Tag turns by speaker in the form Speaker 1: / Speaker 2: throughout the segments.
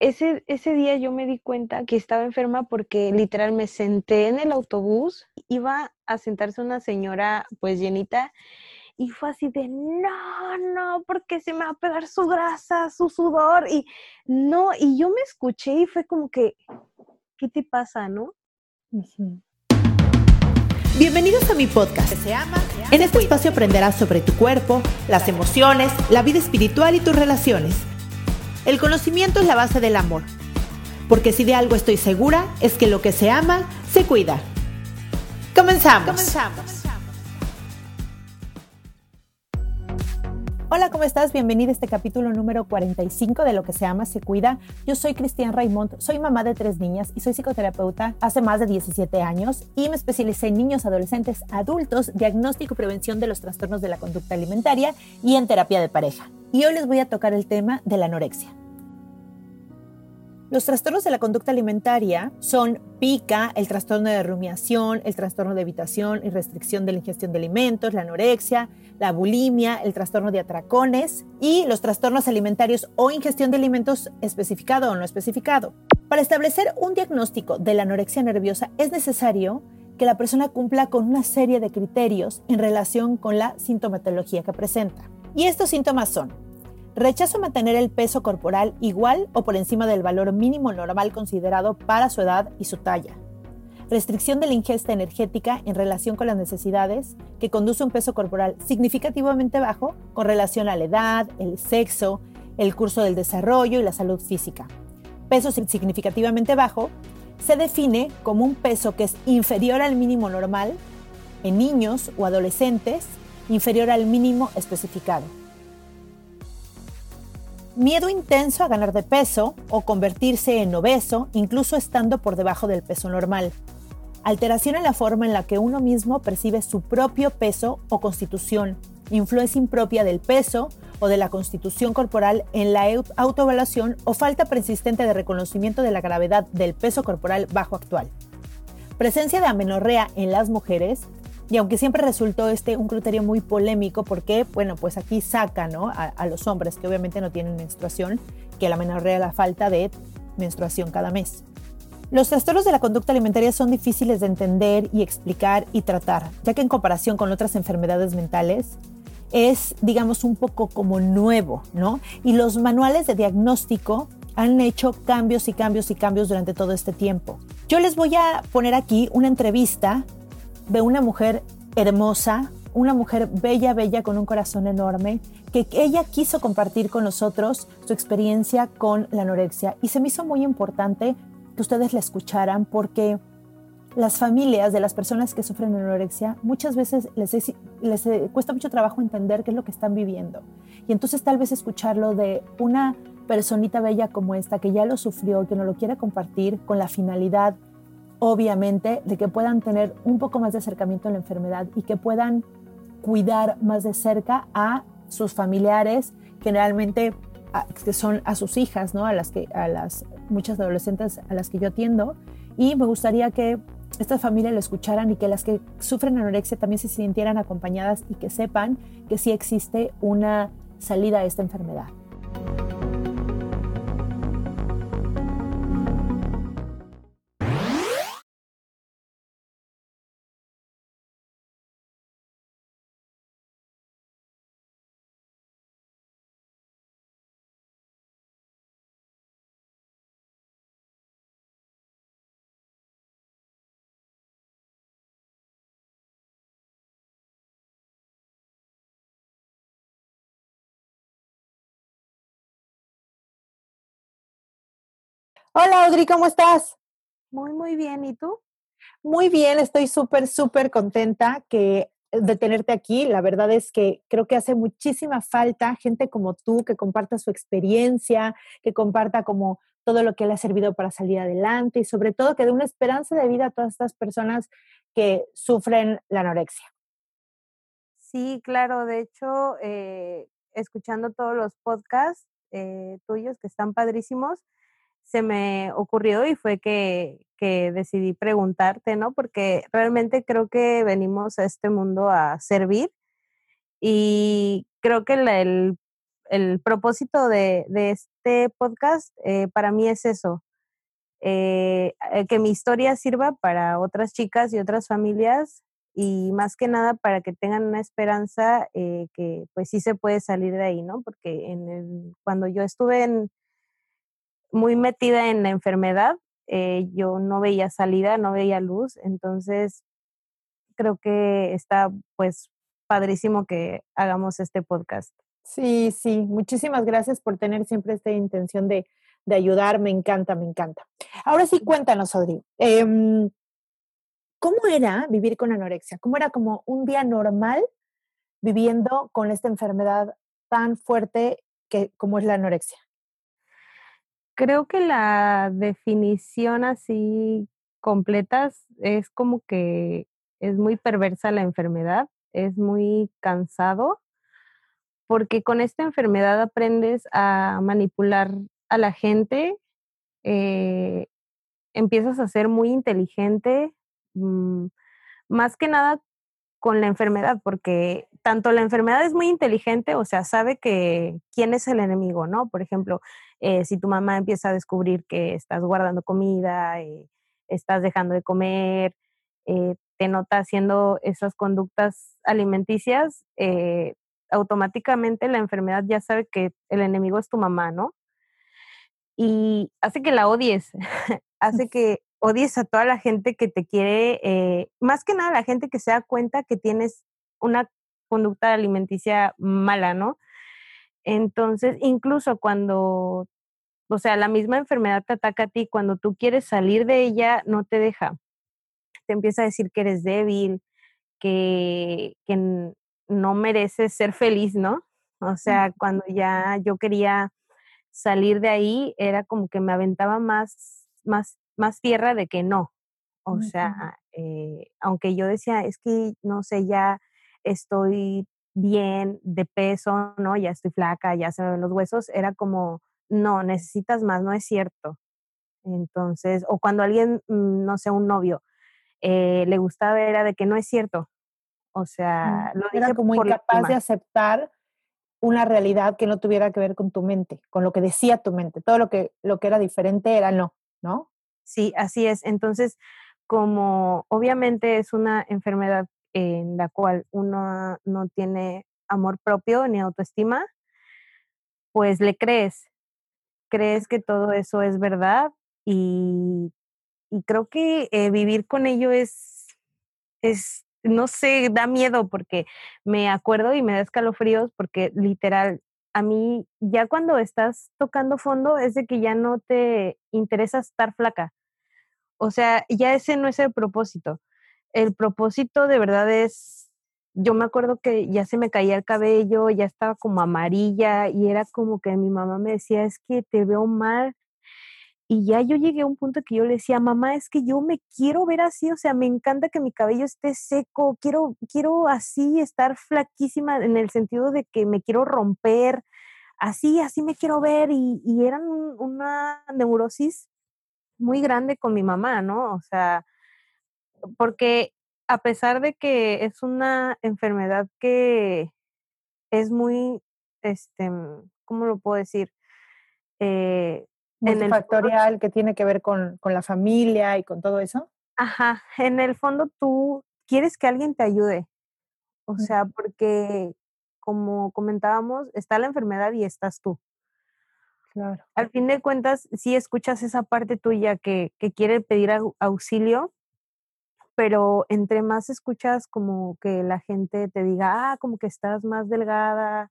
Speaker 1: Ese, ese día yo me di cuenta que estaba enferma porque literal me senté en el autobús, iba a sentarse una señora pues llenita y fue así de, no, no, porque se me va a pegar su grasa, su sudor y no, y yo me escuché y fue como que, ¿qué te pasa, no?
Speaker 2: Bienvenidos a mi podcast. Se ama, en este espacio aprenderás sobre tu cuerpo, las emociones, la vida espiritual y tus relaciones. El conocimiento es la base del amor. Porque si de algo estoy segura, es que lo que se ama, se cuida. Comenzamos. Comenzamos. Hola, ¿cómo estás? Bienvenido a este capítulo número 45 de Lo que se ama, se cuida. Yo soy Cristian Raymond, soy mamá de tres niñas y soy psicoterapeuta hace más de 17 años y me especialicé en niños, adolescentes, adultos, diagnóstico y prevención de los trastornos de la conducta alimentaria y en terapia de pareja. Y hoy les voy a tocar el tema de la anorexia. Los trastornos de la conducta alimentaria son pica, el trastorno de rumiación, el trastorno de evitación y restricción de la ingestión de alimentos, la anorexia, la bulimia, el trastorno de atracones y los trastornos alimentarios o ingestión de alimentos especificado o no especificado. Para establecer un diagnóstico de la anorexia nerviosa es necesario que la persona cumpla con una serie de criterios en relación con la sintomatología que presenta. Y estos síntomas son Rechazo mantener el peso corporal igual o por encima del valor mínimo normal considerado para su edad y su talla. Restricción de la ingesta energética en relación con las necesidades que conduce a un peso corporal significativamente bajo con relación a la edad, el sexo, el curso del desarrollo y la salud física. Peso significativamente bajo se define como un peso que es inferior al mínimo normal en niños o adolescentes, inferior al mínimo especificado miedo intenso a ganar de peso o convertirse en obeso, incluso estando por debajo del peso normal. Alteración en la forma en la que uno mismo percibe su propio peso o constitución. Influencia impropia del peso o de la constitución corporal en la autoevaluación o falta persistente de reconocimiento de la gravedad del peso corporal bajo actual. Presencia de amenorrea en las mujeres y aunque siempre resultó este un criterio muy polémico, porque, bueno, pues aquí saca ¿no? a, los hombres que obviamente no tienen menstruación, que la menorrea la falta de menstruación cada mes. Los trastornos de la conducta alimentaria son difíciles de entender y explicar y tratar, ya que en comparación con otras enfermedades mentales es, digamos, un poco como nuevo, ¿no? Y los manuales de diagnóstico han hecho cambios y cambios y cambios durante todo este tiempo. Yo les voy a poner aquí una entrevista de una mujer hermosa, una mujer bella, bella, con un corazón enorme, que ella quiso compartir con nosotros su experiencia con la anorexia. Y se me hizo muy importante que ustedes la escucharan porque las familias de las personas que sufren anorexia muchas veces les, les cuesta mucho trabajo entender qué es lo que están viviendo. Y entonces tal vez escucharlo de una personita bella como esta que ya lo sufrió, que no lo quiere compartir con la finalidad obviamente, de que puedan tener un poco más de acercamiento a la enfermedad y que puedan cuidar más de cerca a sus familiares, generalmente que son a sus hijas, ¿no? A las que a las muchas adolescentes a las que yo atiendo y me gustaría que esta familia lo escucharan y que las que sufren anorexia también se sintieran acompañadas y que sepan que sí existe una salida a esta enfermedad. Hola Audrey, ¿cómo estás?
Speaker 1: Muy, muy bien. ¿Y tú?
Speaker 2: Muy bien, estoy súper, súper contenta que de tenerte aquí. La verdad es que creo que hace muchísima falta gente como tú que comparta su experiencia, que comparta como todo lo que le ha servido para salir adelante y sobre todo que dé una esperanza de vida a todas estas personas que sufren la anorexia.
Speaker 1: Sí, claro. De hecho, eh, escuchando todos los podcasts eh, tuyos que están padrísimos, se me ocurrió y fue que, que, decidí preguntarte, ¿no? Porque realmente creo que venimos a este mundo a servir y creo que el, el, propósito de, de, este podcast eh, para mí es eso, eh, eh, que mi historia sirva para otras chicas y otras familias y más que nada para que tengan una esperanza que pues sí se puede salir de ahí, ¿no? Porque en el, cuando yo estuve en, muy metida en la enfermedad, eh, yo no veía salida, no veía luz, entonces creo que está pues padrísimo que hagamos este podcast.
Speaker 2: Sí, sí, muchísimas gracias por tener siempre esta intención de, de ayudar, me encanta, me encanta. Ahora sí, cuéntanos, Audrey, eh, ¿cómo era vivir con anorexia? ¿Cómo era como un día normal viviendo con esta enfermedad tan fuerte que como es la anorexia?
Speaker 1: Creo que la definición así completa es como que es muy perversa la enfermedad, es muy cansado, porque con esta enfermedad aprendes a manipular a la gente, eh, empiezas a ser muy inteligente, mmm, más que nada con la enfermedad, porque tanto la enfermedad es muy inteligente, o sea, sabe que quién es el enemigo, ¿no? Por ejemplo, eh, si tu mamá empieza a descubrir que estás guardando comida, eh, estás dejando de comer, eh, te nota haciendo esas conductas alimenticias, automáticamente la enfermedad ya sabe que el enemigo es tu mamá, ¿no? Y hace que la odies, hace que odies a toda la gente que te quiere, más que nada la gente que se da cuenta que tienes una conducta alimenticia mala, ¿no? Entonces, incluso cuando, o sea, la misma enfermedad te ataca a ti, cuando tú quieres salir de ella, no te deja. Te empieza a decir que eres débil, que, que no mereces ser feliz, ¿no? O sea, cuando ya yo quería salir de ahí, era como que me aventaba más, más más tierra de que no. O sea, eh, aunque yo decía, es que, no sé, ya estoy bien de peso, ¿no? Ya estoy flaca, ya se me ven los huesos, era como, no, necesitas más, no es cierto. Entonces, o cuando alguien, mm, no sé, un novio, eh, le gustaba era de que no es cierto. O sea,
Speaker 2: lo era como incapaz de aceptar una realidad que no tuviera que ver con tu mente, con lo que decía tu mente. Todo lo que, lo que era diferente era no, ¿no?
Speaker 1: Sí, así es. Entonces, como obviamente es una enfermedad en la cual uno no tiene amor propio ni autoestima, pues le crees, crees que todo eso es verdad y, y creo que eh, vivir con ello es, es, no sé, da miedo porque me acuerdo y me da escalofríos porque literal, a mí ya cuando estás tocando fondo es de que ya no te interesa estar flaca. O sea, ya ese no es el propósito. El propósito de verdad es, yo me acuerdo que ya se me caía el cabello, ya estaba como amarilla y era como que mi mamá me decía, es que te veo mal. Y ya yo llegué a un punto que yo le decía, mamá, es que yo me quiero ver así, o sea, me encanta que mi cabello esté seco, quiero, quiero así estar flaquísima en el sentido de que me quiero romper, así, así me quiero ver. Y, y eran una neurosis muy grande con mi mamá, ¿no? O sea, porque a pesar de que es una enfermedad que es muy, este, ¿cómo lo puedo decir?
Speaker 2: Eh, Multifactorial, el que tiene que ver con, con la familia y con todo eso.
Speaker 1: Ajá, en el fondo tú quieres que alguien te ayude. O sea, porque como comentábamos, está la enfermedad y estás tú. Al fin de cuentas, sí escuchas esa parte tuya que, que quiere pedir auxilio, pero entre más escuchas como que la gente te diga, ah, como que estás más delgada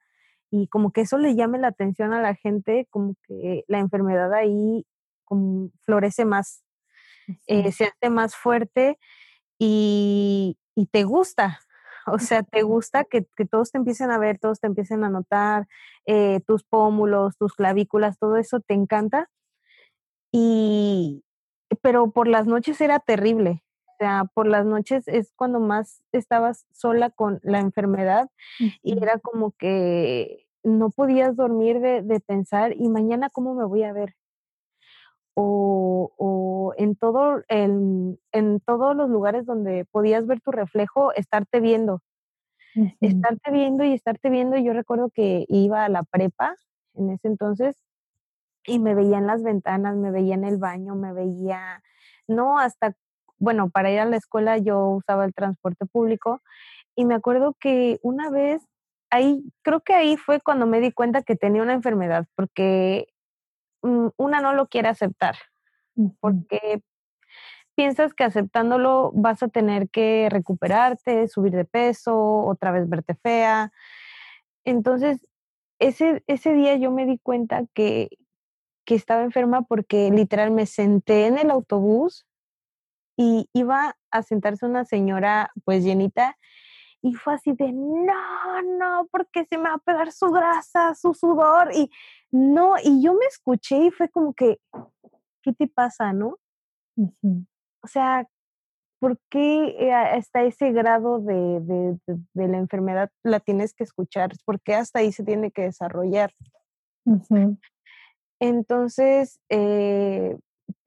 Speaker 1: y como que eso le llame la atención a la gente, como que la enfermedad ahí florece más, eh, se hace más fuerte y, te gusta. O sea, te gusta que, todos te empiecen a ver, todos te empiecen a notar, eh, tus pómulos, tus clavículas, todo eso te encanta. Y, pero por las noches era terrible. O sea, por las noches es cuando más estabas sola con la enfermedad y era como que no podías dormir de, pensar, ¿y mañana cómo me voy a ver? O, en, todo, en, en, todos los lugares donde podías ver tu reflejo, estarte viendo. Estarte viendo y estarte viendo. Y yo recuerdo que iba a la prepa en ese entonces y me veía en las ventanas, me veía en el baño, me veía, no hasta, bueno, para ir a la escuela yo usaba el transporte público y me acuerdo que una vez ahí, creo que ahí fue cuando me di cuenta que tenía una enfermedad, porque mm, una no lo quiere aceptar, porque piensas que aceptándolo vas a tener que recuperarte, subir de peso, otra vez verte fea. Entonces, ese, ese día yo me di cuenta que, que estaba enferma porque literal me senté en el autobús y iba a sentarse una señora pues llenita y fue así de, no, no, porque se me va a pegar su grasa, su sudor. Y no, y yo me escuché y fue como que, ¿qué te pasa, no? O sea, ¿por qué eh, hasta ese grado de, de, la enfermedad la tienes que escuchar? ¿Por qué hasta ahí se tiene que desarrollar? Entonces, eh,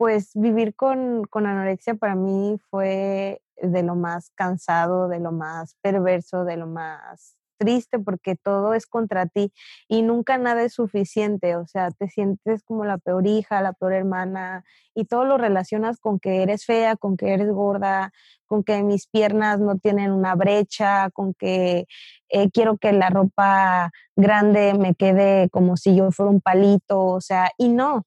Speaker 1: pues vivir con, con, anorexia para mí fue de lo más cansado, de lo más perverso, de lo más triste, porque todo es contra ti y nunca nada es suficiente, o sea, te sientes como la peor hija, la peor hermana y todo lo relacionas con que eres fea, con que eres gorda, con que mis piernas no tienen una brecha, con que eh, quiero que la ropa grande me quede como si yo fuera un palito, o sea, y no,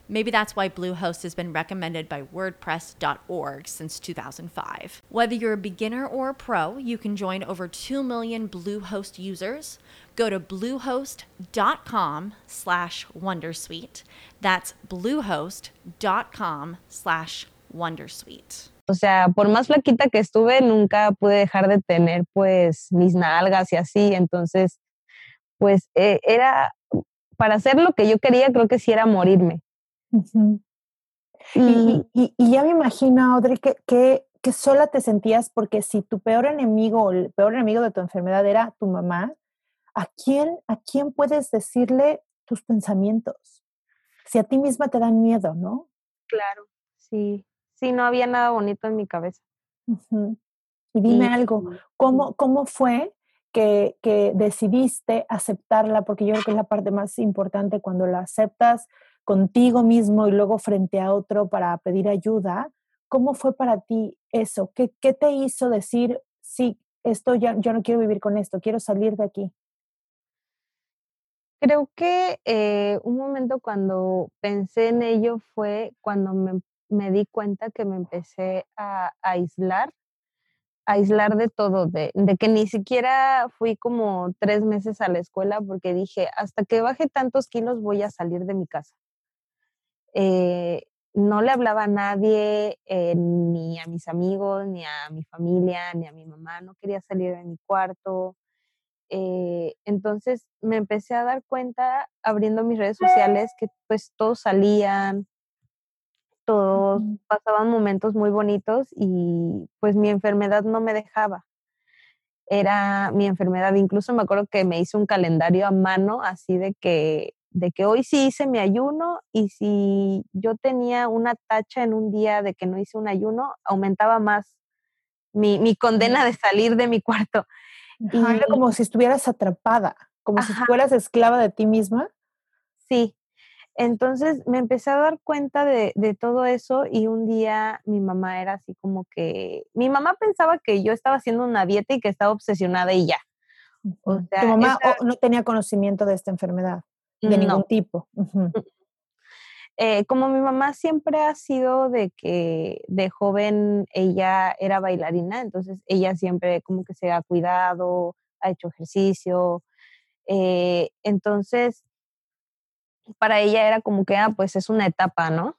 Speaker 3: Maybe that's why Bluehost has been recommended by WordPress.org since 2005. Whether you're a beginner or a pro, you can join over 2 million Bluehost users. Go to bluehost.com slash Wondersuite. That's bluehost.com slash Wondersuite.
Speaker 1: O sea, por más flaquita que estuve, nunca pude dejar de tener pues mis nalgas y así. Entonces, pues eh, era, para hacer lo que yo quería, creo que sí era morirme.
Speaker 2: Y, y, ya me imagino, Audrey, que, que, que, sola te sentías porque si tu peor enemigo, el peor enemigo de tu enfermedad era tu mamá, ¿a quién, ¿a quién puedes decirle tus pensamientos? Si a ti misma te dan miedo, ¿no?
Speaker 1: Claro, sí. Sí, no había nada bonito en mi cabeza.
Speaker 2: Y dime algo, ¿cómo, ¿cómo fue que, que, decidiste aceptarla, porque yo creo que es la parte más importante cuando la aceptas contigo mismo y luego frente a otro para pedir ayuda. ¿Cómo fue para ti eso? ¿Qué, qué te hizo decir, sí, esto yo no quiero vivir con esto, quiero salir de aquí?
Speaker 1: Creo que eh, un momento cuando pensé en ello fue cuando me, me di cuenta que me empecé a, a aislar aislar de todo, de, que ni siquiera fui como tres meses a la escuela porque dije, hasta que baje tantos kilos voy a salir de mi casa. Eh, no le hablaba a nadie, eh, ni a mis amigos, ni a mi familia, ni a mi mamá, no quería salir de mi cuarto. Eh, entonces me empecé a dar cuenta abriendo mis redes sociales que pues todos salían, todos pasaban momentos muy bonitos y pues mi enfermedad no me dejaba. era mi enfermedad. Incluso me acuerdo que me hice un calendario a mano, así de que, de que hoy sí hice mi ayuno y si yo tenía una tacha en un día de que no hice un ayuno, aumentaba más mi, mi condena de salir de mi cuarto.
Speaker 2: y era como si estuvieras atrapada, como si fueras esclava de ti misma.
Speaker 1: Sí, entonces me empecé a dar cuenta de, todo eso y un día mi mamá era así como que, mi mamá pensaba que yo estaba haciendo una dieta y que estaba obsesionada y ya.
Speaker 2: O sea, ¿Tu mamá no tenía conocimiento de esta enfermedad? De ningún tipo.
Speaker 1: Eh, como mi mamá siempre ha sido de que de joven ella era bailarina, entonces ella siempre como que se ha cuidado, ha hecho ejercicio. Eh, entonces para ella era como que, ah, pues es una etapa, ¿no?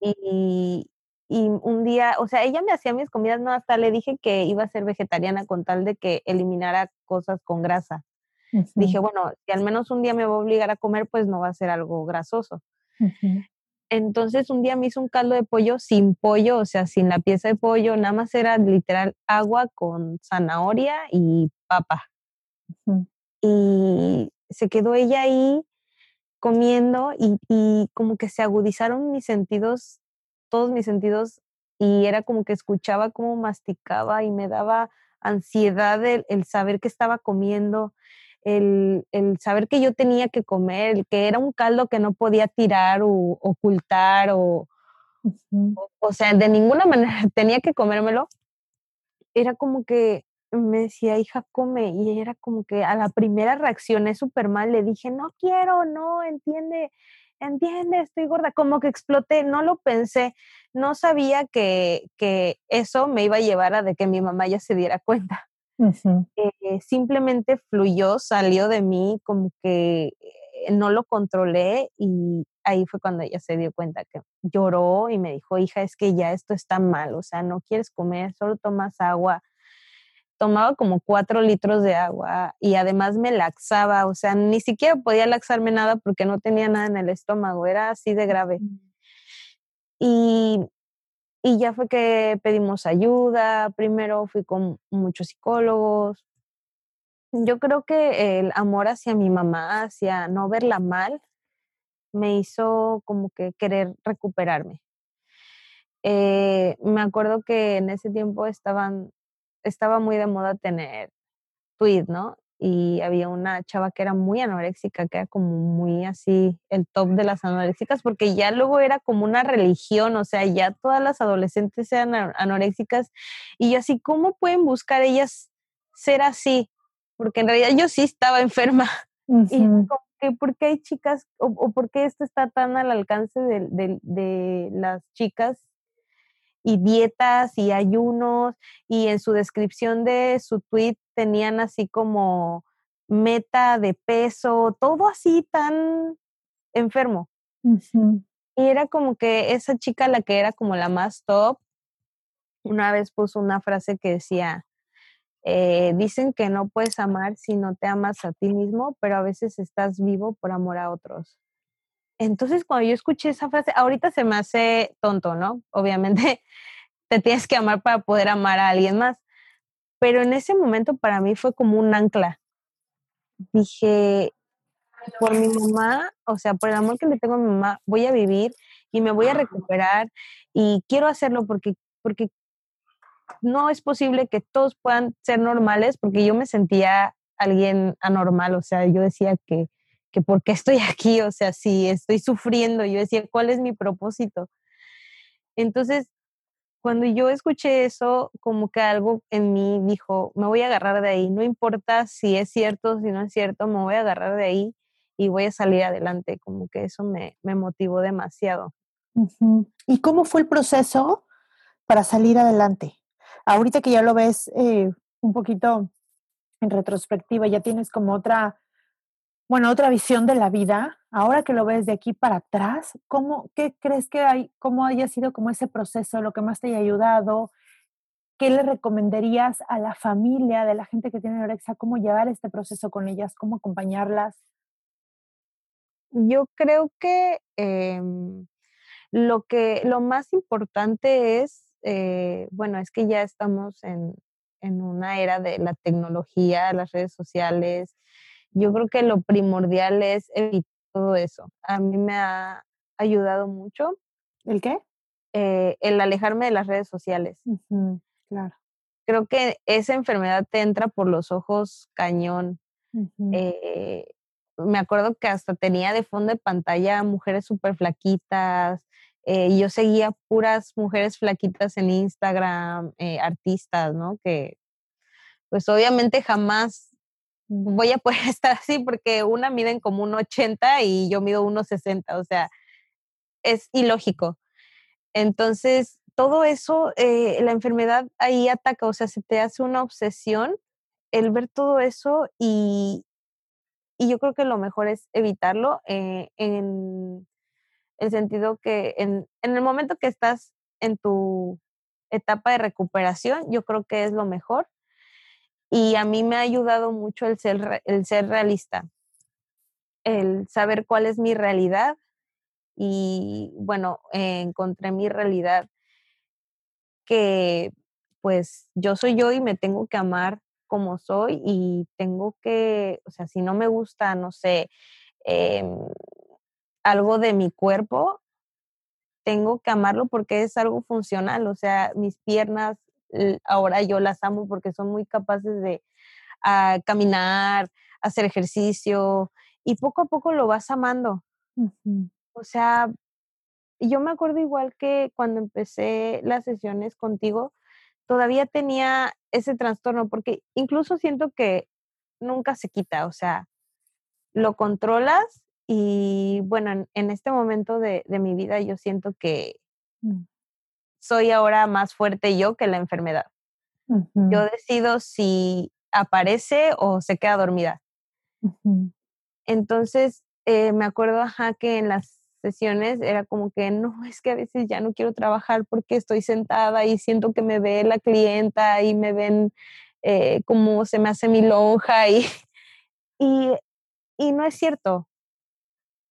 Speaker 1: y, y, un día, o sea, ella me hacía mis comidas, no, hasta le dije que iba a ser vegetariana con tal de que eliminara cosas con grasa. Dije, bueno, si al menos un día me va a obligar a comer, pues no va a ser algo grasoso. Entonces un día me hizo un caldo de pollo sin pollo, o sea, sin la pieza de pollo, nada más era literal agua con zanahoria y papa. Y se quedó ella ahí comiendo y, como que se agudizaron mis sentidos, todos mis sentidos, y era como que escuchaba cómo masticaba y me daba ansiedad el, saber que estaba comiendo, el, saber que yo tenía que comer, el que era un caldo que no podía tirar o ocultar o, o, sea, de ninguna manera tenía que comérmelo. Era como que me decía, hija, come. Y era como que a la primera reaccioné súper mal. Le dije, no quiero, no, entiende, entiende, estoy gorda. Como que exploté, no lo pensé. No sabía que, que eso me iba a llevar a de que mi mamá ya se diera cuenta. Eh, simplemente fluyó, salió de mí, como que eh, no lo controlé y ahí fue cuando ella se dio cuenta que lloró y me dijo, hija, es que ya esto está mal, o sea, no quieres comer, solo tomas agua, tomaba como cuatro litros de agua y además me laxaba, o sea, ni siquiera podía laxarme nada porque no tenía nada en el estómago, era así de grave. Y, y ya fue que pedimos ayuda, primero fui con muchos psicólogos. Yo creo que el amor hacia mi mamá, hacia no verla mal, me hizo como que querer recuperarme. Eh, me acuerdo que en ese tiempo estaban estaba muy de moda tener tweet, ¿no? Y había una chava que era muy anoréxica, que era como muy así el top de las anoréxicas, porque ya luego era como una religión, o sea, ya todas las adolescentes eran anoréxicas. Y yo así, ¿cómo pueden buscar ellas ser así? Porque en realidad yo sí estaba enferma. Y como que, ¿por qué hay chicas, o, por qué esto está tan al alcance de, de las chicas y dietas y ayunos y en su descripción de su tweet tenían así como meta de peso, todo así tan enfermo. Y era como que esa chica, la que era como la más top, una vez puso una frase que decía, eh, dicen que no puedes amar si no te amas a ti mismo, pero a veces estás vivo por amor a otros. Entonces, cuando yo escuché esa frase, ahorita se me hace tonto, ¿no? Obviamente, te tienes que amar para poder amar a alguien más. Pero en ese momento para mí fue como un ancla. Dije, por mi mamá, o sea, por el amor que le tengo a mi mamá, voy a vivir y me voy a recuperar y quiero hacerlo porque, porque no es posible que todos puedan ser normales porque yo me sentía alguien anormal, o sea, yo decía que, que por qué estoy aquí, o sea, si estoy sufriendo, yo decía, ¿cuál es mi propósito? Entonces, cuando yo escuché eso, como que algo en mí dijo, me voy a agarrar de ahí, no importa si es cierto, si no es cierto, me voy a agarrar de ahí y voy a salir adelante, como que eso me, me motivó demasiado.
Speaker 2: ¿Y cómo fue el proceso para salir adelante? Ahorita que ya lo ves eh, un poquito en retrospectiva, ya tienes como otra bueno, otra visión de la vida, ahora que lo ves de aquí para atrás, ¿cómo, ¿qué crees que hay, cómo haya sido como ese proceso, lo que más te haya ayudado? ¿Qué le recomendarías a la familia de la gente que tiene anorexia? ¿Cómo llevar este proceso con ellas? ¿Cómo acompañarlas?
Speaker 1: Yo creo que em, lo que lo más importante es, eh, bueno, es que ya estamos en, en una era de la tecnología, las redes sociales. Yo creo que lo primordial es evitar todo eso. A mí me ha ayudado mucho.
Speaker 2: ¿El qué?
Speaker 1: Eh, el alejarme de las redes sociales.
Speaker 2: claro.
Speaker 1: Creo que esa enfermedad te entra por los ojos cañón. Eh, me acuerdo que hasta tenía de fondo de pantalla mujeres súper flaquitas. Eh, yo seguía puras mujeres flaquitas en Instagram, artistas, ¿no? Que pues obviamente jamás voy a poder estar así porque una miden como un 80 y yo mido 1,60. O sea, es ilógico. Entonces, todo eso, eh, la enfermedad ahí ataca, o sea, se te hace una obsesión el ver todo eso y, y yo creo que lo mejor es evitarlo eh, en el sentido que en, en el momento que estás en tu etapa de recuperación, yo creo que es lo mejor. Y a mí me ha ayudado mucho el ser, el ser realista, el saber cuál es mi realidad y bueno, encontré mi realidad que pues yo soy yo y me tengo que amar como soy y tengo que, o sea, si no me gusta, no sé, em, algo de mi cuerpo, tengo que amarlo porque es algo funcional, o sea, mis piernas ahora yo las amo porque son muy capaces de ah, caminar, hacer ejercicio y poco a poco lo vas amando. O sea, yo me acuerdo igual que cuando empecé las sesiones contigo, todavía tenía ese trastorno, porque incluso siento que nunca se quita, o sea, lo controlas y bueno, en, este momento de, mi vida yo siento que mm. Soy ahora más fuerte yo que la enfermedad. Yo decido si aparece o se queda dormida. Entonces, eh, me acuerdo, ajá, que en las sesiones era como que no, es que a veces ya no quiero trabajar porque estoy sentada y siento que me ve la clienta y me ven eh, como se me hace mi lonja y, y, y no es cierto.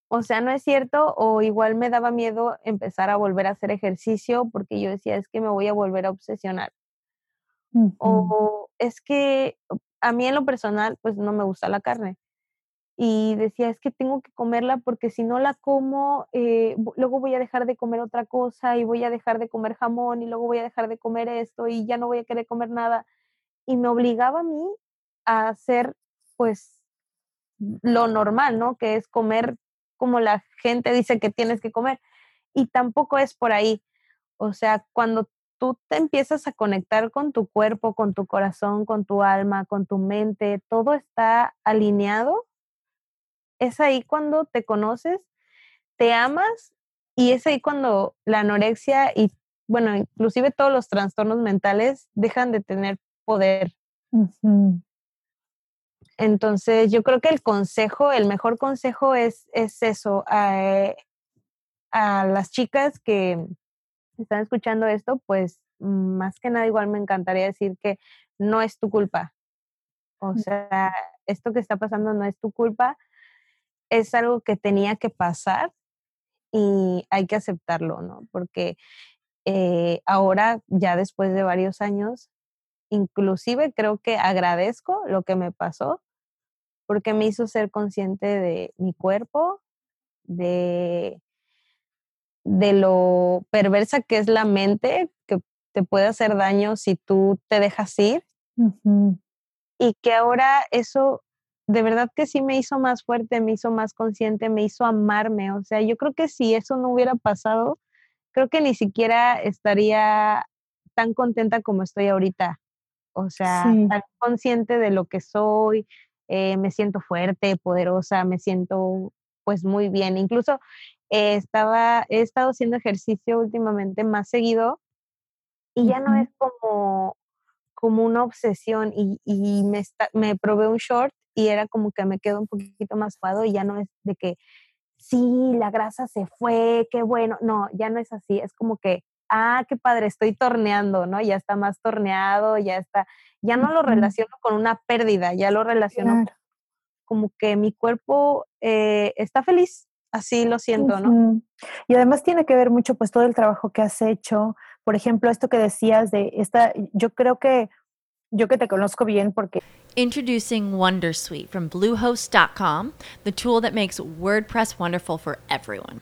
Speaker 1: O sea, no es cierto o igual me daba miedo empezar a volver a hacer ejercicio porque yo decía, es que me voy a volver a obsesionar. O es que a mí en lo personal, pues no me gusta la carne y decía, es que tengo que comerla porque si no la como, eh, luego voy a dejar de comer otra cosa y voy a dejar de comer jamón y luego voy a dejar de comer esto y ya no voy a querer comer nada. Y me obligaba a mí a hacer pues lo normal, ¿no? Que es comer como la gente dice que tienes que comer. Y tampoco es por ahí. O sea, cuando tú te empiezas a conectar con tu cuerpo, con tu corazón, con tu alma, con tu mente, todo está alineado es ahí cuando te conoces, te amas y es ahí cuando la anorexia y, bueno, inclusive todos los trastornos mentales dejan de tener poder. Entonces, yo creo que el consejo, el mejor consejo es, es eso, a, a las chicas que están escuchando esto, pues más que nada igual me encantaría decir que no es tu culpa. O mm. sea, esto que está pasando no es tu culpa es algo que tenía que pasar y hay que aceptarlo, ¿no? Porque eh, ahora, ya después de varios años, inclusive creo que agradezco lo que me pasó porque me hizo ser consciente de mi cuerpo, de, de lo perversa que es la mente, que te puede hacer daño si tú te dejas ir. Y que ahora eso de verdad que sí me hizo más fuerte, me hizo más consciente, me hizo amarme. O sea, yo creo que si eso no hubiera pasado, creo que ni siquiera estaría tan contenta como estoy ahorita. O sea, tan consciente de lo que soy, eh, me siento fuerte, poderosa, me siento pues muy bien. Incluso eh, estaba, he estado haciendo ejercicio últimamente más seguido y ya no es como, como una obsesión y, y me, me probé un short y era como que me quedo un poquito más suado y ya no es de que, sí, la grasa se fue, qué bueno, no, ya no es así, es como que, ah, qué padre, estoy torneando, ¿no? Ya está más torneado, ya está, ya no lo relaciono con una pérdida, ya lo relaciono como que mi cuerpo eh, está feliz, así lo siento, ¿no?
Speaker 2: Y además tiene que ver mucho pues todo el trabajo que has hecho, por ejemplo, esto que decías de esta, yo creo que yo que te conozco bien porque
Speaker 3: Introducing Wondersuite from Bluehost.com, the tool that makes WordPress wonderful for everyone.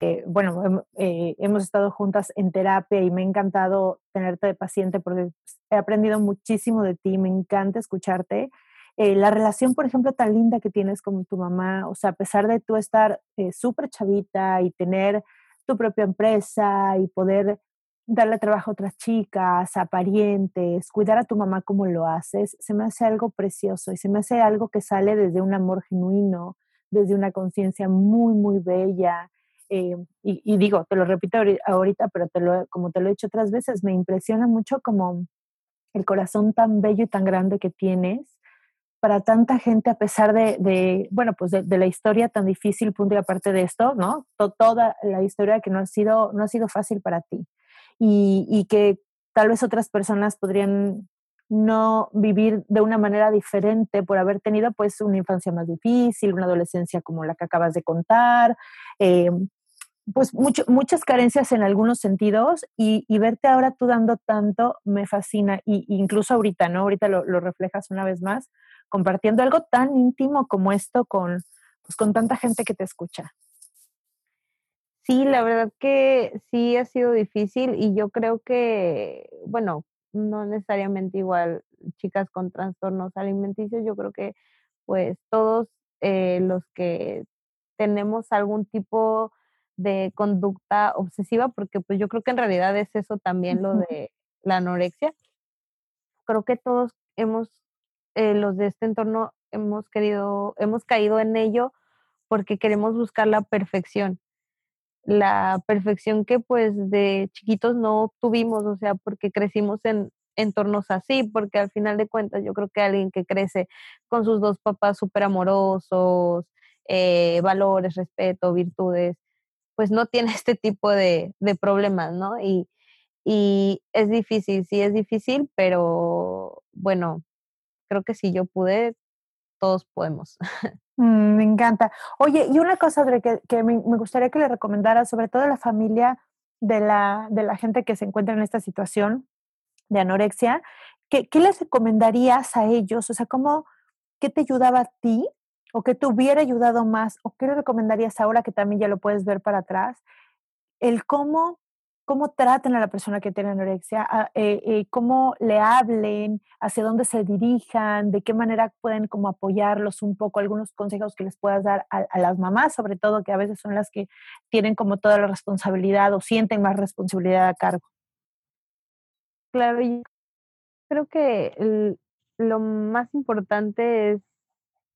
Speaker 2: Eh, bueno, eh, hemos estado juntas en terapia y me ha encantado tenerte de paciente porque he aprendido muchísimo de ti, me encanta escucharte. Eh, la relación, por ejemplo, tan linda que tienes con tu mamá, o sea, a pesar de tú estar súper chavita y tener tu propia empresa y poder darle trabajo a otras chicas, a parientes, cuidar a tu mamá como lo haces, se me hace algo precioso y se me hace algo que sale desde un amor genuino, desde una conciencia muy, muy bella eh, y, digo, te lo repito ahorita, pero te lo, como te lo he dicho otras veces, me impresiona mucho como el corazón tan bello y tan grande que tienes para tanta gente a pesar de, bueno, pues de, la historia tan difícil, punto y aparte de esto, ¿no? toda la historia que no ha sido, no ha sido fácil para ti y, y que tal vez otras personas podrían no vivir de una manera diferente por haber tenido pues una infancia más difícil, una adolescencia como la que acabas de contar, eh, pues muchas carencias en algunos sentidos y, verte ahora tú dando tanto me fascina y, incluso ahorita, ¿no? Ahorita lo, reflejas una vez más, compartiendo algo tan íntimo como esto con, pues, con tanta gente que te escucha.
Speaker 1: Sí, la verdad que sí ha sido difícil y yo creo que, bueno, no necesariamente igual chicas con trastornos alimenticios, yo creo que pues todos eh, los que tenemos algún tipo de conducta obsesiva, porque pues yo creo que en realidad es eso también lo de la anorexia. Creo que todos hemos, eh, los de este entorno, hemos querido, hemos caído en ello porque queremos buscar la perfección. La perfección que pues de chiquitos no tuvimos, o sea, porque crecimos en entornos así, porque al final de cuentas yo creo que alguien que crece con sus dos papás súper amorosos, eh, valores, respeto, virtudes, pues no tiene este tipo de, problemas, ¿no? Y, es difícil, sí es difícil, pero bueno, creo que si yo pude, todos podemos.
Speaker 2: Mm, me encanta. Oye, y una cosa que, que me, gustaría que le recomendara, sobre todo a la familia de la, de la gente que se encuentra en esta situación de anorexia, ¿qué, ¿qué, les recomendarías a ellos? O sea, ¿cómo, ¿qué te ayudaba a ti o que te hubiera ayudado más, o qué le recomendarías ahora que también ya lo puedes ver para atrás, el cómo, cómo traten a la persona que tiene anorexia, eh, eh, cómo le hablen, hacia dónde se dirijan, de qué manera pueden como apoyarlos un poco, algunos consejos que les puedas dar a, a las mamás, sobre todo que a veces son las que tienen como toda la responsabilidad o sienten más responsabilidad a cargo.
Speaker 1: Claro, yo creo que el, lo más importante es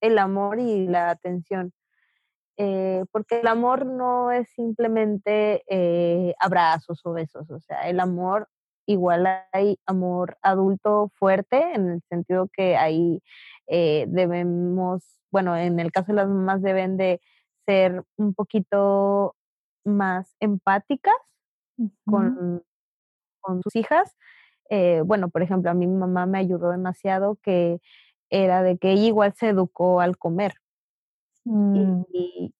Speaker 1: el amor y la atención. Eh, porque el amor no es simplemente eh, abrazos o besos, o sea, el amor igual hay amor adulto fuerte en el sentido que ahí eh, debemos, bueno, en el caso de las mamás deben de ser un poquito más empáticas con, con, sus hijas. bueno, por ejemplo, a mí mi mamá me ayudó demasiado que era de que ella igual se educó al comer. Mm.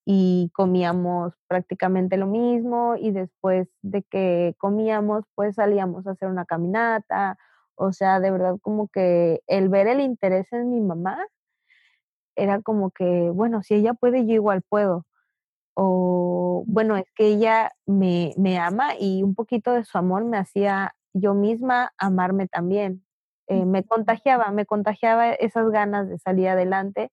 Speaker 1: Y, comíamos prácticamente lo mismo y después de que comíamos pues salíamos a hacer una caminata, o sea, de verdad como que el ver el interés en mi mamá era como que, bueno, si ella puede, yo igual puedo. O bueno, es que ella me, me ama y un poquito de su amor me hacía yo misma amarme también. Eh, me contagiaba, me contagiaba esas ganas de salir adelante.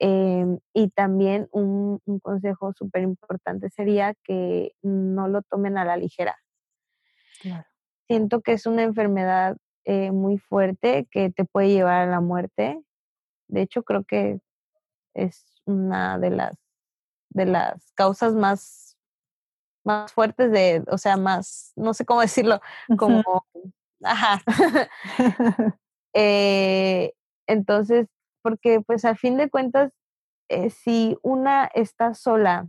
Speaker 1: Em, y también un, consejo súper importante sería que no lo tomen a la ligera. Siento que es una enfermedad eh, muy fuerte que te puede llevar a la muerte. De hecho, creo que es una de las, de las causas más, más fuertes de, o sea, más, no sé cómo decirlo, como Ajá. Eh, entonces, porque pues al fin de cuentas, eh, si una está sola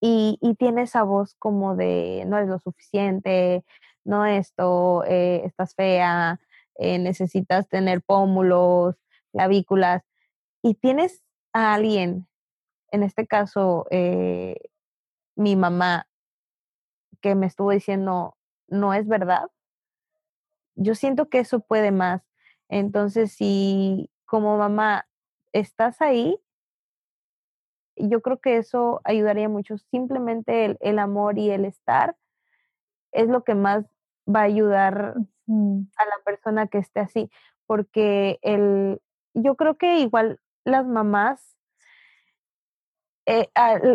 Speaker 1: y, tiene esa voz como de no es lo suficiente, no esto, eh, estás fea, necesitas tener pómulos, clavículas, y tienes a alguien, en este caso mi mamá, que me estuvo diciendo, no es verdad, yo siento que eso puede más. Entonces, si como mamá estás ahí, yo creo que eso ayudaría mucho. Simplemente el, amor y el estar es lo que más va a ayudar a la persona que esté así, porque el, yo creo que igual las mamás, eh,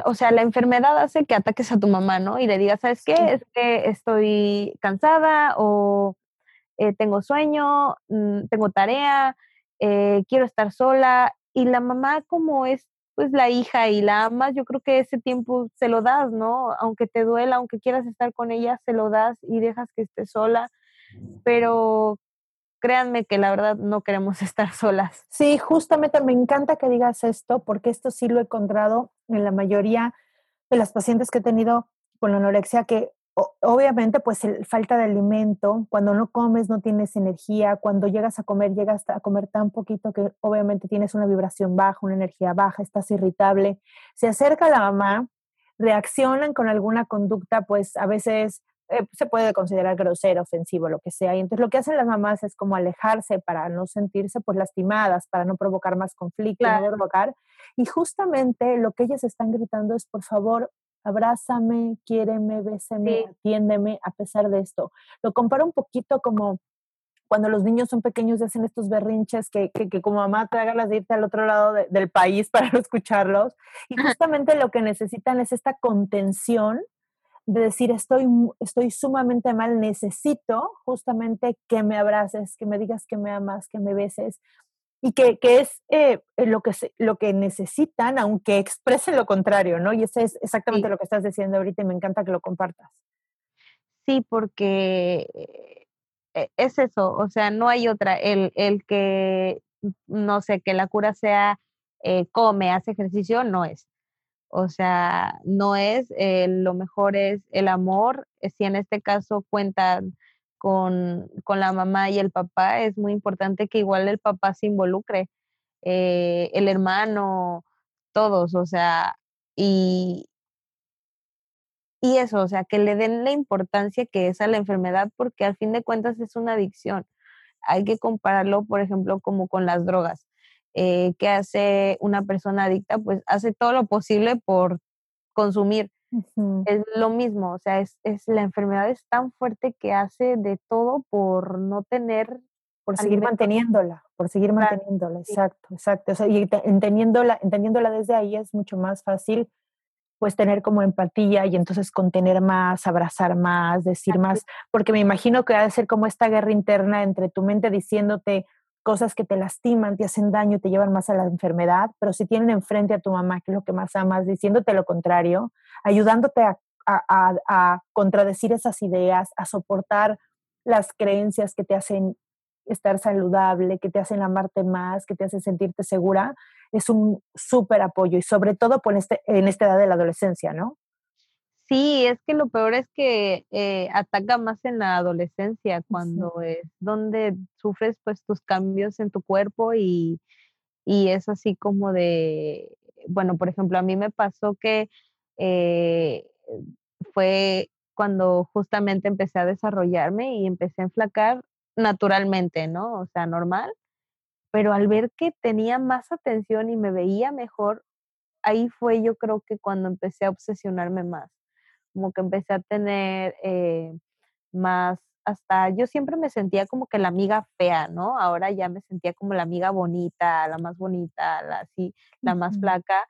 Speaker 1: o sea, la enfermedad hace que ataques a tu mamá, ¿no? Y le digas, ¿sabes qué? Es que estoy cansada o eh, tengo sueño, mm, tengo tarea, eh, quiero estar sola. Y la mamá como es pues la hija y la amas, yo creo que ese tiempo se lo das, ¿no? Aunque te duela, aunque quieras estar con ella, se lo das y dejas que esté sola. Pero créanme que la verdad no queremos estar solas.
Speaker 2: Sí, justamente me encanta que digas esto, porque esto sí lo he encontrado en la mayoría de las pacientes que he tenido con la anorexia, que obviamente, pues el, falta de alimento, cuando no comes no tienes energía, cuando llegas a comer, llegas a comer tan poquito que obviamente tienes una vibración baja, una energía baja, estás irritable. Se acerca la mamá, reaccionan con alguna conducta, pues a veces eh, se puede considerar grosera, ofensivo, lo que sea. Y entonces lo que hacen las mamás es como alejarse para no sentirse pues lastimadas, para no provocar más conflicto, no provocar. Y justamente lo que ellas están gritando es, por favor, abrázame, quiéreme, béseme, atiéndeme a pesar de esto. Lo comparo un poquito como cuando los niños son pequeños y hacen estos berrinches que, que, como mamá te haga las de irte al otro lado del país para no escucharlos. Y justamente lo que necesitan es esta contención de decir, estoy, estoy sumamente mal, necesito justamente que me abraces, que me digas que me amas, que me beses, y que, que es eh, eh, lo, que lo que necesitan, aunque expresen lo contrario, ¿no? Y eso es exactamente lo que estás diciendo ahorita y me encanta que lo compartas.
Speaker 1: Sí, porque eh, es eso, o sea, no hay otra, el, el que, no sé, que la cura sea come, hace ejercicio, no es. O sea, no es, lo mejor es el amor, si en este caso cuentan con, la mamá y el papá, es muy importante que igual el papá se involucre, eh, el hermano, todos, o sea, y, y eso, o sea, que le den la importancia que es a la enfermedad, porque al fin de cuentas es una adicción. Hay que compararlo, por ejemplo, como con las drogas. Eh, ¿Qué hace una persona adicta? Pues hace todo lo posible por consumir es lo mismo, o sea, es, es, la enfermedad es tan fuerte que hace de todo por no tener...
Speaker 2: Por seguir manteniéndola, por seguir manteniéndola, exacto, exacto. O sea, y entendiéndola, entendiéndola desde ahí es mucho más fácil pues tener como empatía y entonces contener más, abrazar más, decir más, porque me imagino que va a ser como esta guerra interna entre tu mente diciéndote, cosas que te lastiman, te hacen daño, te llevan más a la enfermedad, pero si tienen enfrente a tu mamá, que es lo que más amas, diciéndote lo contrario, ayudándote a, contradecir esas ideas, a soportar las creencias que te hacen estar saludable, que te hacen amarte más, que te hacen sentirte segura, es un súper apoyo y sobre todo por este, en esta edad de la adolescencia, ¿no?
Speaker 1: Sí, es que lo peor es que eh, ataca más en la adolescencia, cuando es donde sufres pues tus cambios en tu cuerpo y, y, es así como de, bueno, por ejemplo, a mí me pasó que eh, fue cuando justamente empecé a desarrollarme y empecé a enflacar naturalmente, ¿no? O sea, normal. Pero al ver que tenía más atención y me veía mejor, ahí fue yo creo que cuando empecé a obsesionarme más. Como que empecé a tener eh, más, hasta yo siempre me sentía como que la amiga fea, ¿no? Ahora ya me sentía como la amiga bonita, la más bonita, la así, la más flaca.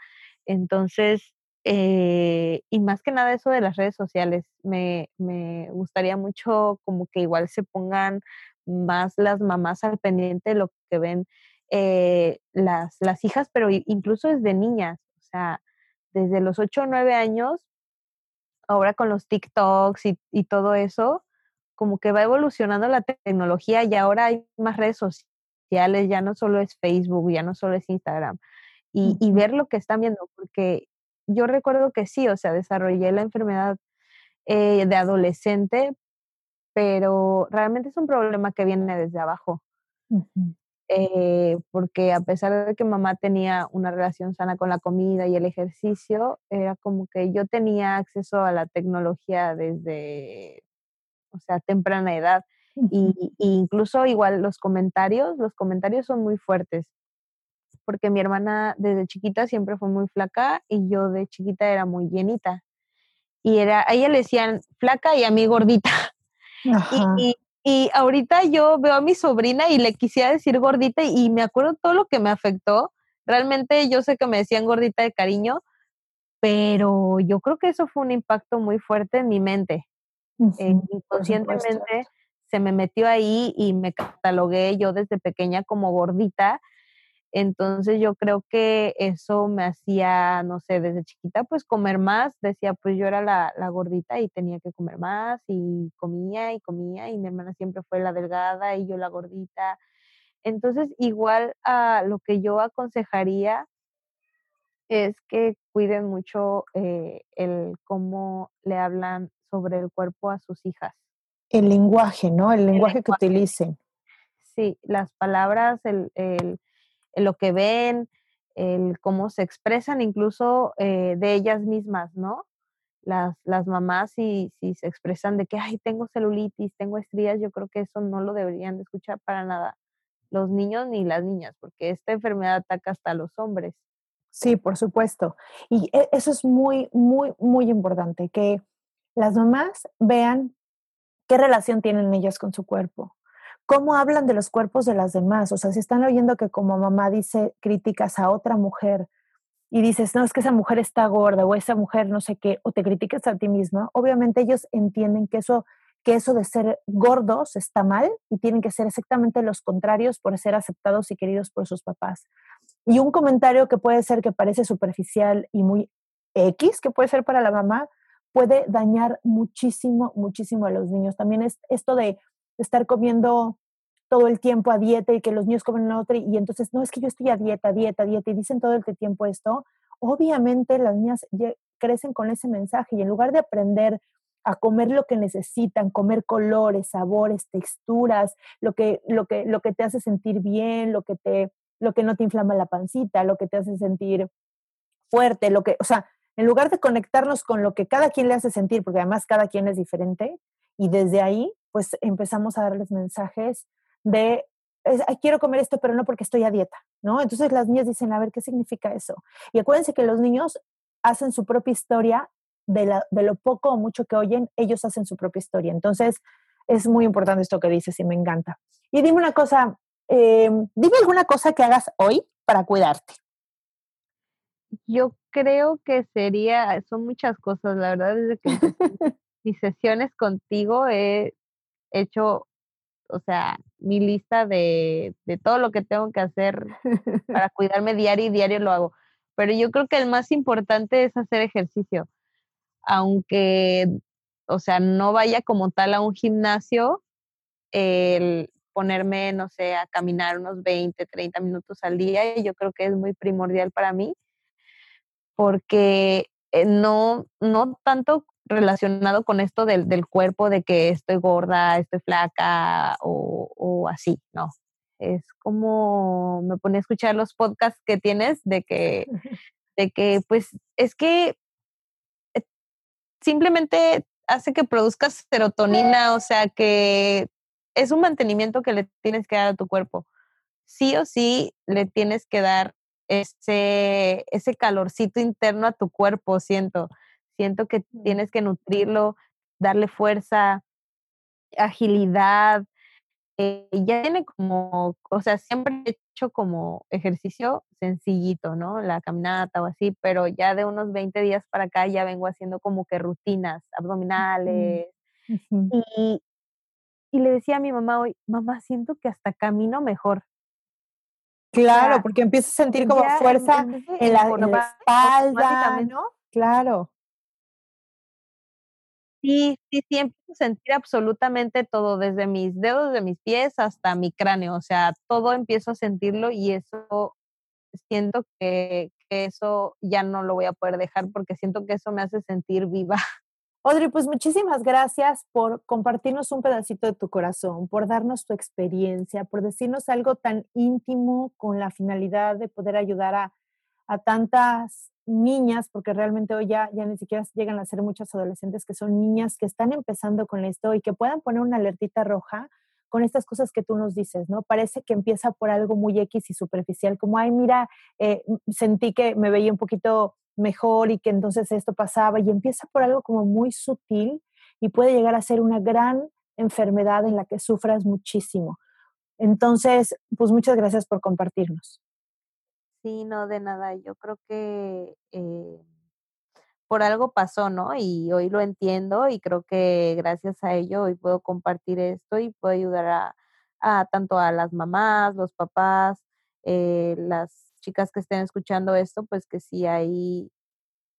Speaker 1: Entonces, eh, y más que nada eso de las redes sociales, me, me gustaría mucho como que igual se pongan más las mamás al pendiente de lo que ven eh, las, las hijas, pero incluso desde niñas, o sea, desde los 8 o 9 años, ahora con los TikToks y, y todo eso, como que va evolucionando la tecnología y ahora hay más redes sociales, ya no solo es Facebook, ya no solo es Instagram, y, y ver lo que están viendo, porque yo recuerdo que sí, o sea, desarrollé la enfermedad eh, de adolescente, pero realmente es un problema que viene desde abajo. Eh, porque a pesar de que mamá tenía una relación sana con la comida y el ejercicio, era como que yo tenía acceso a la tecnología desde, o sea, temprana edad. y, incluso igual los comentarios, los comentarios son muy fuertes, porque mi hermana desde chiquita siempre fue muy flaca y yo de chiquita era muy llenita. Y era, a ella le decían flaca y a mí gordita. Y, y, ahorita yo veo a mi sobrina y le quisiera decir gordita y me acuerdo todo lo que me afectó. Realmente yo sé que me decían gordita de cariño, pero yo creo que eso fue un impacto muy fuerte en mi mente. Eh, inconscientemente se me metió ahí y me catalogué yo desde pequeña como gordita entonces yo creo que eso me hacía, no sé, desde chiquita pues comer más, decía pues yo era la, gordita y tenía que comer más y comía y comía y mi hermana siempre fue la delgada y yo la gordita. Entonces igual a lo que yo aconsejaría es que cuiden mucho eh, el cómo le hablan sobre el cuerpo a sus hijas.
Speaker 2: El lenguaje, ¿no? El lenguaje, que utilicen.
Speaker 1: Sí, las palabras, el lo que ven, el cómo se expresan incluso eh, de ellas mismas, ¿no? Las, las mamás si, si se expresan de que, ay, tengo celulitis, tengo estrías, yo creo que eso no lo deberían de escuchar para nada los niños ni las niñas, porque esta enfermedad ataca hasta a los hombres.
Speaker 2: Sí, por supuesto. Y e, eso es muy, muy, muy importante, que las mamás vean qué relación tienen ellas con su cuerpo, cómo hablan de los cuerpos de las demás. O sea, si están oyendo que como mamá dice críticas a otra mujer y dices, no, es que esa mujer está gorda o esa mujer no sé qué, o te criticas a ti misma, obviamente ellos entienden que eso, que eso de ser gordos está mal y tienen que ser exactamente los contrarios por ser aceptados y queridos por sus papás. Y un comentario que puede ser que parece superficial y muy X, que puede ser para la mamá, puede dañar muchísimo, muchísimo a los niños. También es esto de estar comiendo todo el tiempo a dieta y que los niños comen otra y entonces, no, es que yo estoy a dieta, dieta, dieta y dicen todo el tiempo esto, obviamente las niñas crecen con ese mensaje y en lugar de aprender a comer lo que necesitan, comer colores, sabores, texturas, lo que, lo que, lo que te hace sentir bien, lo que, te, lo que no te inflama la pancita, lo que te hace sentir fuerte, lo que, o sea, en lugar de conectarnos con lo que cada quien le hace sentir, porque además cada quien es diferente, y desde ahí, pues empezamos a darles mensajes de, quiero comer esto, pero no porque estoy a dieta, ¿no? Entonces las niñas dicen, a ver, ¿qué significa eso? Y acuérdense que los niños hacen su propia historia de, la, de lo poco o mucho que oyen, ellos hacen su propia historia. Entonces, es muy importante esto que dices y me encanta. Y dime una cosa, em, dime alguna cosa que hagas hoy para cuidarte.
Speaker 1: Yo creo que sería, son muchas cosas, la verdad, desde que mis sesiones contigo he hecho o sea, mi lista de, de todo lo que tengo que hacer para cuidarme diario y diario lo hago. Pero yo creo que el más importante es hacer ejercicio. Aunque, o sea, no vaya como tal a un gimnasio, el ponerme, no sé, a caminar unos 20, 30 minutos al día, yo creo que es muy primordial para mí, porque eh, no, no tanto relacionado con esto del, del, cuerpo, de que estoy gorda, estoy flaca o, o, así, no. Es como me pone a escuchar los podcasts que tienes de que, de que pues es que eh, simplemente hace que produzcas serotonina, o sea que es un mantenimiento que le tienes que dar a tu cuerpo. Sí o sí le tienes que dar ese, ese calorcito interno a tu cuerpo, siento. Siento que tienes que nutrirlo, darle fuerza, agilidad. Eh, ya tiene como, o sea, siempre he hecho como ejercicio sencillito, ¿no? La caminata o así, pero ya de unos 20 días para acá ya vengo haciendo como que rutinas abdominales. y, y le decía a mi mamá hoy, mamá, siento que hasta camino mejor.
Speaker 2: Claro, porque empiezas a sentir como fuerza en, la, espalda, ¿no? Claro.
Speaker 1: Sí, sí, sí, empiezo a sentir absolutamente todo, desde mis dedos de mis pies hasta mi cráneo, o sea, todo empiezo a sentirlo y eso siento que, que eso ya no lo voy a poder dejar porque siento que eso me hace sentir viva.
Speaker 2: Audrey, pues muchísimas gracias por compartirnos un pedacito de tu corazón, por darnos tu experiencia, por decirnos algo tan íntimo con la finalidad de poder ayudar a, a tantas niñas, porque realmente hoy ya, ya ni siquiera llegan a ser muchas adolescentes que son niñas que están empezando con esto y que puedan poner una alertita roja con estas cosas que tú nos dices, ¿no? Parece que empieza por algo muy X y superficial, como, ay, mira, eh, sentí que me veía un poquito mejor y que entonces esto pasaba y empieza por algo como muy sutil y puede llegar a ser una gran enfermedad en la que sufras muchísimo. Entonces, pues muchas gracias por compartirnos.
Speaker 1: Sí, no, de nada. Yo creo que eh, por algo pasó, ¿no? Y hoy lo entiendo y creo que gracias a ello hoy puedo compartir esto y puedo ayudar a, tanto a las mamás, los papás, eh, las chicas que estén escuchando esto, pues que sí hay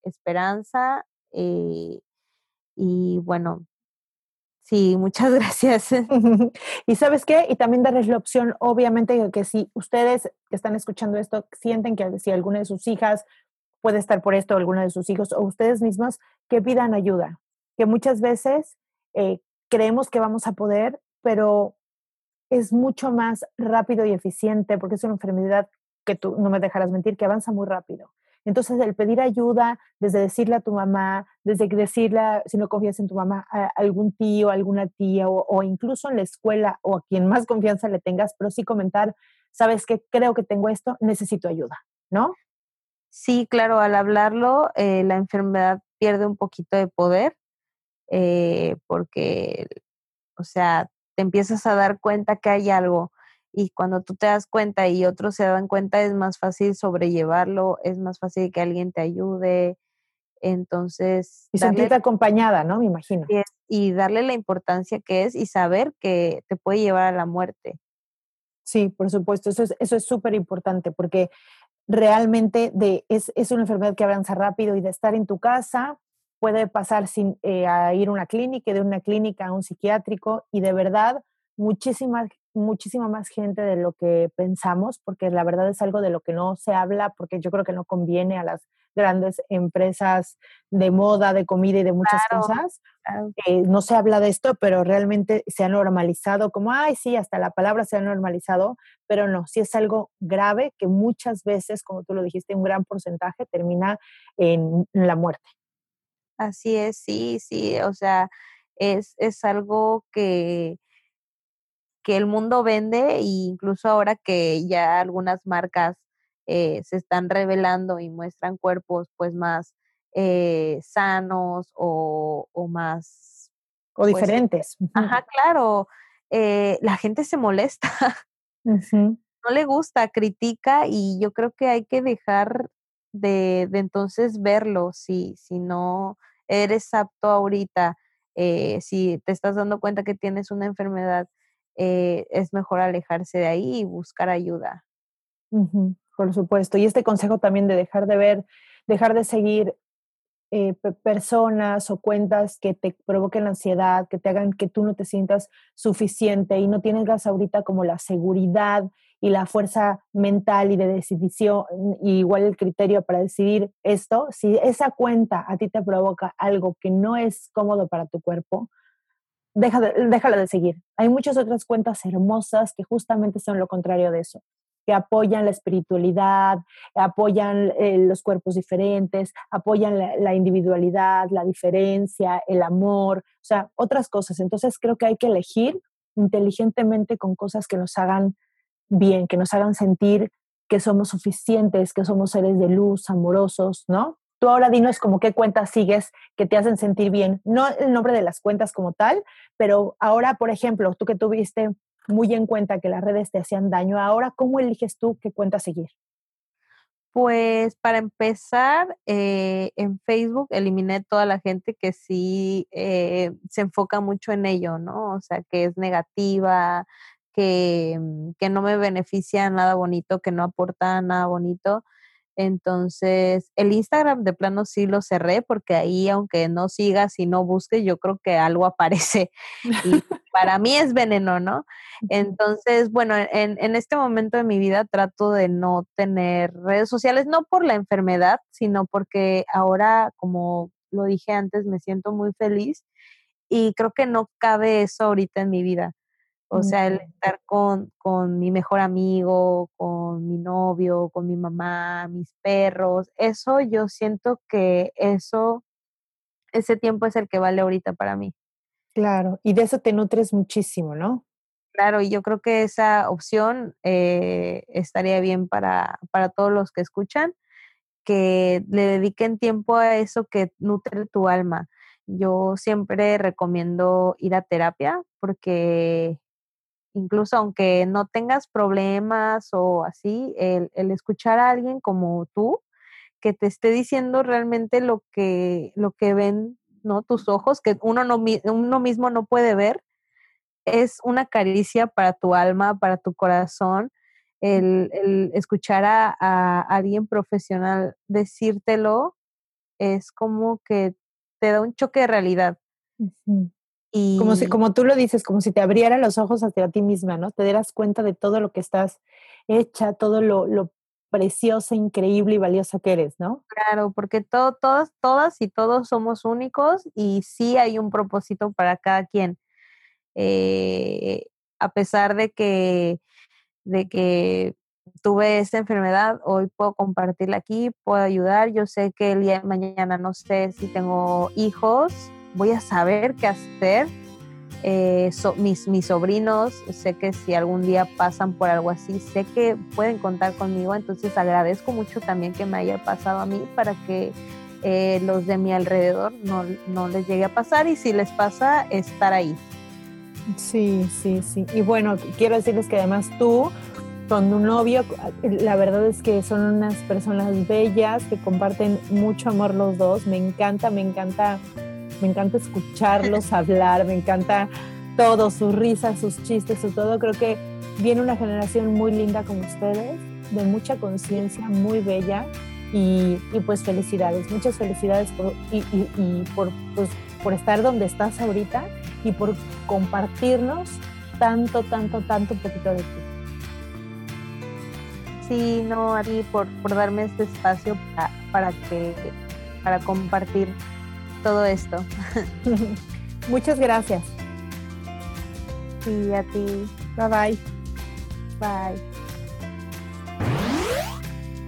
Speaker 1: esperanza. Eh, y bueno, sí, muchas gracias.
Speaker 2: y sabes qué, y también darles la opción, obviamente, que si ustedes que están escuchando esto sienten que si alguna de sus hijas puede estar por esto, alguna de sus hijos o ustedes mismos, que pidan ayuda, que muchas veces eh, creemos que vamos a poder, pero es mucho más rápido y eficiente porque es una enfermedad que tú no me dejarás mentir, que avanza muy rápido. Entonces, el pedir ayuda, desde decirle a tu mamá, desde decirle, si no confías en tu mamá, a algún tío, alguna tía, o, incluso en la escuela, o a quien más confianza le tengas, pero sí comentar, sabes que creo que tengo esto, necesito ayuda, ¿no?
Speaker 1: Sí, claro, al hablarlo, eh, la enfermedad pierde un poquito de poder, eh, porque, o sea, te empiezas a dar cuenta que hay algo y cuando tú te das cuenta y otros se dan cuenta es más fácil sobrellevarlo, es más fácil que alguien te ayude. Entonces...
Speaker 2: Y sentirte acompañada, ¿no? Me imagino.
Speaker 1: Y darle la importancia que es y saber que te puede llevar a la muerte.
Speaker 2: Sí, por supuesto, eso es eso es súper importante porque realmente de, es, es, una enfermedad que avanza rápido y de estar en tu casa puede pasar sin eh, a ir a una clínica, de una clínica a un psiquiátrico y de verdad muchísimas muchísima más gente de lo que pensamos, porque la verdad es algo de lo que no se habla, porque yo creo que no conviene a las grandes empresas de moda, de comida y de muchas cosas. Eh, no se habla de esto, pero realmente se ha normalizado, como, ay, sí, hasta la palabra se ha normalizado, pero no, sí es algo grave que muchas veces, como tú lo dijiste, un gran porcentaje termina en, la muerte.
Speaker 1: Así es, sí, sí, o sea, es, es algo que que el mundo vende e incluso ahora que ya algunas marcas eh, se están revelando y muestran cuerpos pues más eh, sanos o, más...
Speaker 2: O pues, diferentes.
Speaker 1: Ajá, claro. Eh, la gente se molesta. No le gusta, critica y yo creo que hay que dejar de, de entonces verlo si, si no eres apto ahorita, si te estás dando cuenta que tienes una enfermedad eh, es mejor alejarse de ahí y buscar ayuda.
Speaker 2: por supuesto. Y este consejo también de dejar de ver, dejar de seguir eh, personas o cuentas que te provoquen ansiedad, que te hagan que tú no te sientas suficiente y no tienes ahorita como la seguridad y la fuerza mental y de decisión, igual el criterio para decidir esto, si esa cuenta a ti te provoca algo que no es cómodo para tu cuerpo, déjala de seguir. Hay muchas otras cuentas hermosas que justamente son lo contrario de eso, que apoyan la espiritualidad, apoyan eh, los cuerpos diferentes, apoyan la, individualidad, la diferencia, el amor, o sea, otras cosas. Entonces creo que hay que elegir inteligentemente con cosas que nos hagan bien, que nos hagan sentir que somos suficientes, que somos seres de luz, amorosos, ¿no? Tú ahora dinos como qué cuentas sigues que te hacen sentir bien. No el nombre de las cuentas como tal, pero ahora, por ejemplo, tú que tuviste muy en cuenta que las redes te hacían daño, ahora, ¿cómo eliges tú qué cuenta seguir?
Speaker 1: Pues para empezar, eh, en Facebook eliminé toda la gente que sí eh, se enfoca mucho en ello, ¿no? O sea, que es negativa, que, mm, que no me beneficia nada bonito, que no aporta nada bonito. Entonces, el Instagram de plano sí lo cerré porque ahí, aunque no sigas y no busques, yo creo que algo aparece. Y para mí es veneno, ¿no? Entonces, bueno, en, en, este momento de mi vida trato de no tener redes sociales, no por la enfermedad, sino porque ahora, como lo dije antes, me siento muy feliz y creo que no cabe eso ahorita en mi vida. O sea, el estar con, con, mi mejor amigo, con mi novio, con mi mamá, mis perros, eso yo siento que eso, ese tiempo es el que vale ahorita para mí.
Speaker 2: Claro, y de eso te nutres muchísimo, ¿no?
Speaker 1: Claro, y yo creo que esa opción eh, estaría bien para, para todos los que escuchan, que le dediquen tiempo a eso que nutre tu alma. Yo siempre recomiendo ir a terapia porque incluso aunque no tengas problemas o así, el, escuchar a alguien como tú que te esté diciendo realmente lo que, lo que ven ¿no? tus ojos, que uno, no, uno mismo no puede ver, es una caricia para tu alma, para tu corazón. El, escuchar a, alguien profesional decírtelo es como que te da un choque de realidad.
Speaker 2: Como, si, como tú lo dices, como si te abrieran los ojos hacia ti misma, ¿no? Te dieras cuenta de todo lo que estás hecha, todo lo, lo preciosa, increíble y valiosa que eres, ¿no?
Speaker 1: Claro, porque todo, todas, todas y todos somos únicos y sí hay un propósito para cada quien. Eh, a pesar de que, de que tuve esta enfermedad, hoy puedo compartirla aquí, puedo ayudar. Yo sé que el día de mañana no sé si tengo hijos, voy a saber qué hacer. Eh, mis, mis sobrinos, sé que si algún día pasan por algo así, sé que pueden contar conmigo, entonces agradezco mucho también que me haya pasado a mí para que eh, los de mi alrededor no, no les llegue a pasar y si les pasa, estar ahí.
Speaker 2: Sí, sí, sí. Y bueno, quiero decirles que además tú con un novio, la verdad es que son unas personas bellas que comparten mucho amor los dos. Me encanta, me encanta me encanta escucharlos hablar, me encanta todo, sus risas, sus chistes, su todo. Creo que viene una generación muy linda como ustedes, de mucha conciencia, muy bella. Y, pues felicidades, muchas felicidades por, y, por, pues, por estar donde estás ahorita y por compartirnos tanto, tanto, tanto un poquito de ti.
Speaker 1: Sí, no, Ari, por, por darme este espacio para, para, que, para compartir todo esto.
Speaker 2: Muchas gracias.
Speaker 1: Y a ti.
Speaker 2: Bye bye.
Speaker 1: Bye.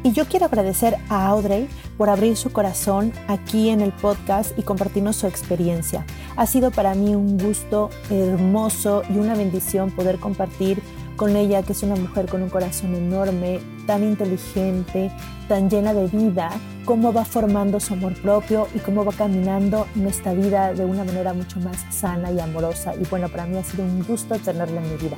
Speaker 2: Y yo quiero agradecer a Audrey por abrir su corazón aquí en el podcast y compartirnos su experiencia. Ha sido para mí un gusto hermoso y una bendición poder compartir con ella, que es una mujer con un corazón enorme, tan inteligente, tan llena de vida, cómo va formando su amor propio y cómo va caminando en esta vida de una manera mucho más sana y amorosa. Y bueno, para mí ha sido un gusto tenerla en mi vida.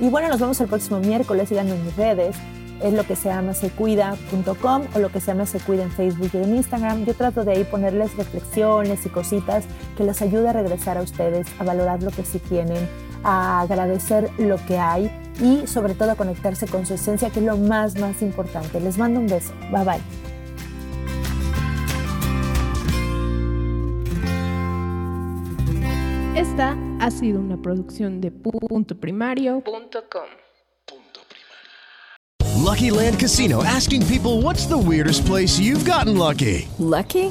Speaker 2: Y bueno, nos vemos el próximo miércoles, síganme en mis redes, es lo que se llama secuida.com o lo que se llama secuida en Facebook y en Instagram. Yo trato de ahí ponerles reflexiones y cositas que les ayude a regresar a ustedes, a valorar lo que sí tienen, a agradecer lo que hay y sobre todo a conectarse con su esencia, que es lo más, más importante. Les mando un beso. Bye bye.
Speaker 4: Esta ha sido una producción de punto primario.com.
Speaker 5: Lucky Land Casino asking people what's the weirdest place you've gotten lucky?
Speaker 6: Lucky?